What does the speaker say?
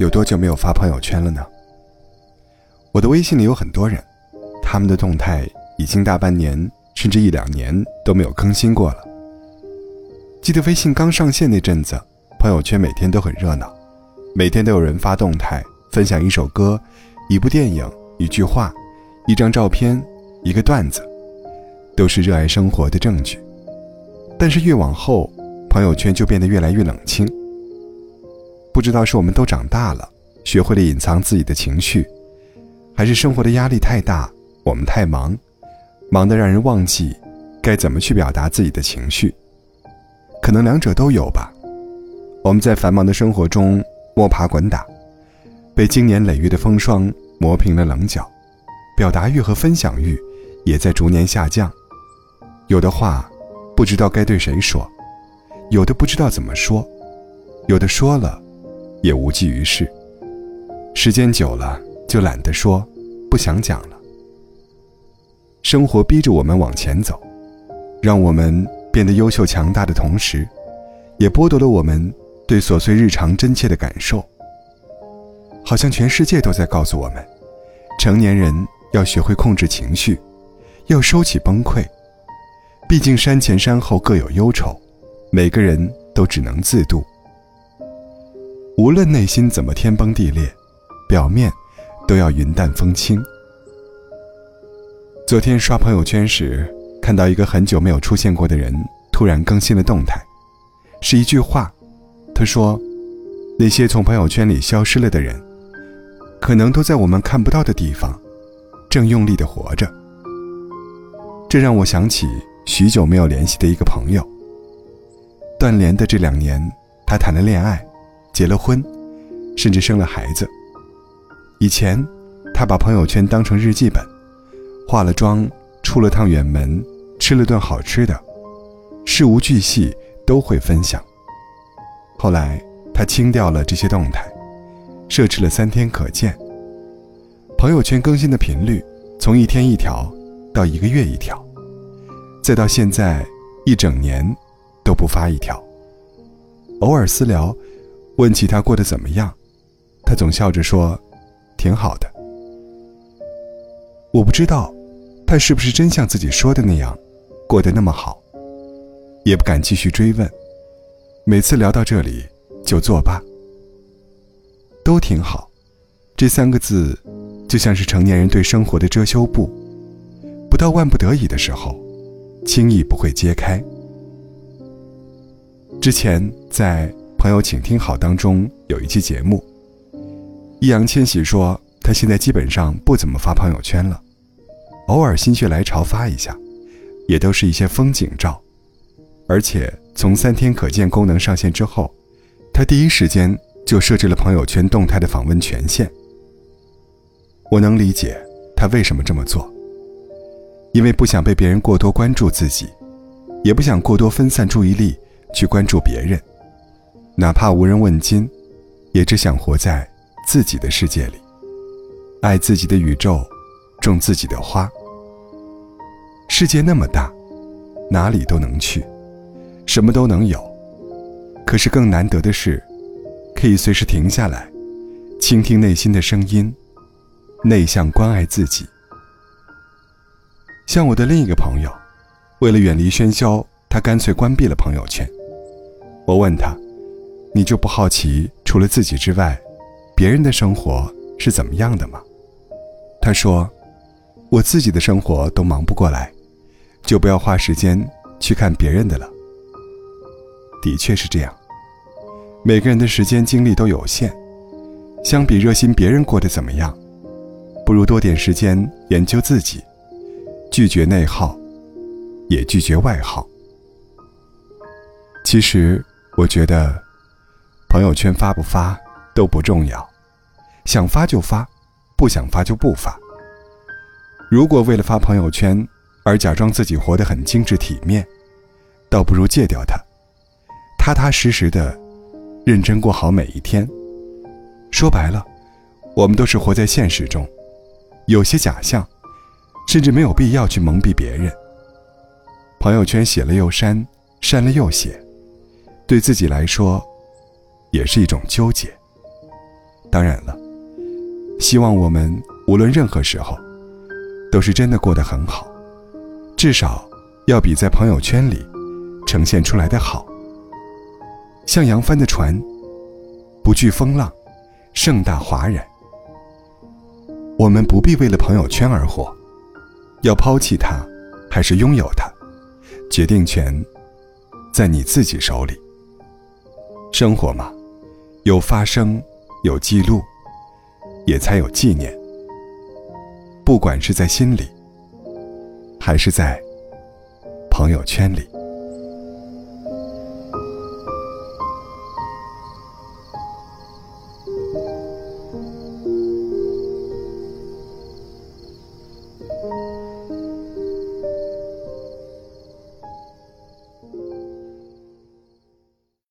有多久没有发朋友圈了呢？我的微信里有很多人，他们的动态已经大半年甚至一两年都没有更新过了。记得微信刚上线那阵子，朋友圈每天都很热闹，每天都有人发动态，分享一首歌、一部电影、一句话、一张照片、一个段子，都是热爱生活的证据。但是越往后，朋友圈就变得越来越冷清。不知道是我们都长大了，学会了隐藏自己的情绪，还是生活的压力太大，我们太忙，忙得让人忘记该怎么去表达自己的情绪。可能两者都有吧。我们在繁忙的生活中摸爬滚打，被经年累月的风霜磨平了棱角，表达欲和分享欲也在逐年下降。有的话不知道该对谁说，有的不知道怎么说，有的说了也无济于事。时间久了就懒得说，不想讲了。生活逼着我们往前走，让我们。变得优秀强大的同时，也剥夺了我们对琐碎日常真切的感受。好像全世界都在告诉我们：成年人要学会控制情绪，要收起崩溃。毕竟山前山后各有忧愁，每个人都只能自度。无论内心怎么天崩地裂，表面都要云淡风轻。昨天刷朋友圈时。看到一个很久没有出现过的人突然更新了动态，是一句话，他说：“那些从朋友圈里消失了的人，可能都在我们看不到的地方，正用力的活着。”这让我想起许久没有联系的一个朋友。断联的这两年，他谈了恋爱，结了婚，甚至生了孩子。以前，他把朋友圈当成日记本，化了妆，出了趟远门。吃了顿好吃的，事无巨细都会分享。后来他清掉了这些动态，设置了三天可见。朋友圈更新的频率从一天一条到一个月一条，再到现在一整年都不发一条。偶尔私聊，问起他过得怎么样，他总笑着说：“挺好的。”我不知道，他是不是真像自己说的那样。过得那么好，也不敢继续追问。每次聊到这里，就作罢。都挺好，这三个字，就像是成年人对生活的遮羞布，不到万不得已的时候，轻易不会揭开。之前在《朋友请听好》当中有一期节目，易烊千玺说他现在基本上不怎么发朋友圈了，偶尔心血来潮发一下。也都是一些风景照，而且从三天可见功能上线之后，他第一时间就设置了朋友圈动态的访问权限。我能理解他为什么这么做，因为不想被别人过多关注自己，也不想过多分散注意力去关注别人，哪怕无人问津，也只想活在自己的世界里，爱自己的宇宙，种自己的花。世界那么大，哪里都能去，什么都能有。可是更难得的是，可以随时停下来，倾听内心的声音，内向关爱自己。像我的另一个朋友，为了远离喧嚣，他干脆关闭了朋友圈。我问他：“你就不好奇，除了自己之外，别人的生活是怎么样的吗？”他说：“我自己的生活都忙不过来。”就不要花时间去看别人的了。的确是这样，每个人的时间精力都有限，相比热心别人过得怎么样，不如多点时间研究自己，拒绝内耗，也拒绝外耗。其实我觉得，朋友圈发不发都不重要，想发就发，不想发就不发。如果为了发朋友圈，而假装自己活得很精致体面，倒不如戒掉它，踏踏实实的，认真过好每一天。说白了，我们都是活在现实中，有些假象，甚至没有必要去蒙蔽别人。朋友圈写了又删，删了又写，对自己来说，也是一种纠结。当然了，希望我们无论任何时候，都是真的过得很好，至少要比在朋友圈里呈现出来的好。像扬帆的船，不惧风浪，盛大哗然。我们不必为了朋友圈而活，要抛弃它，还是拥有它，决定权在你自己手里。生活嘛，有发生，有记录，也才有纪念。不管是在心里，还是在朋友圈里。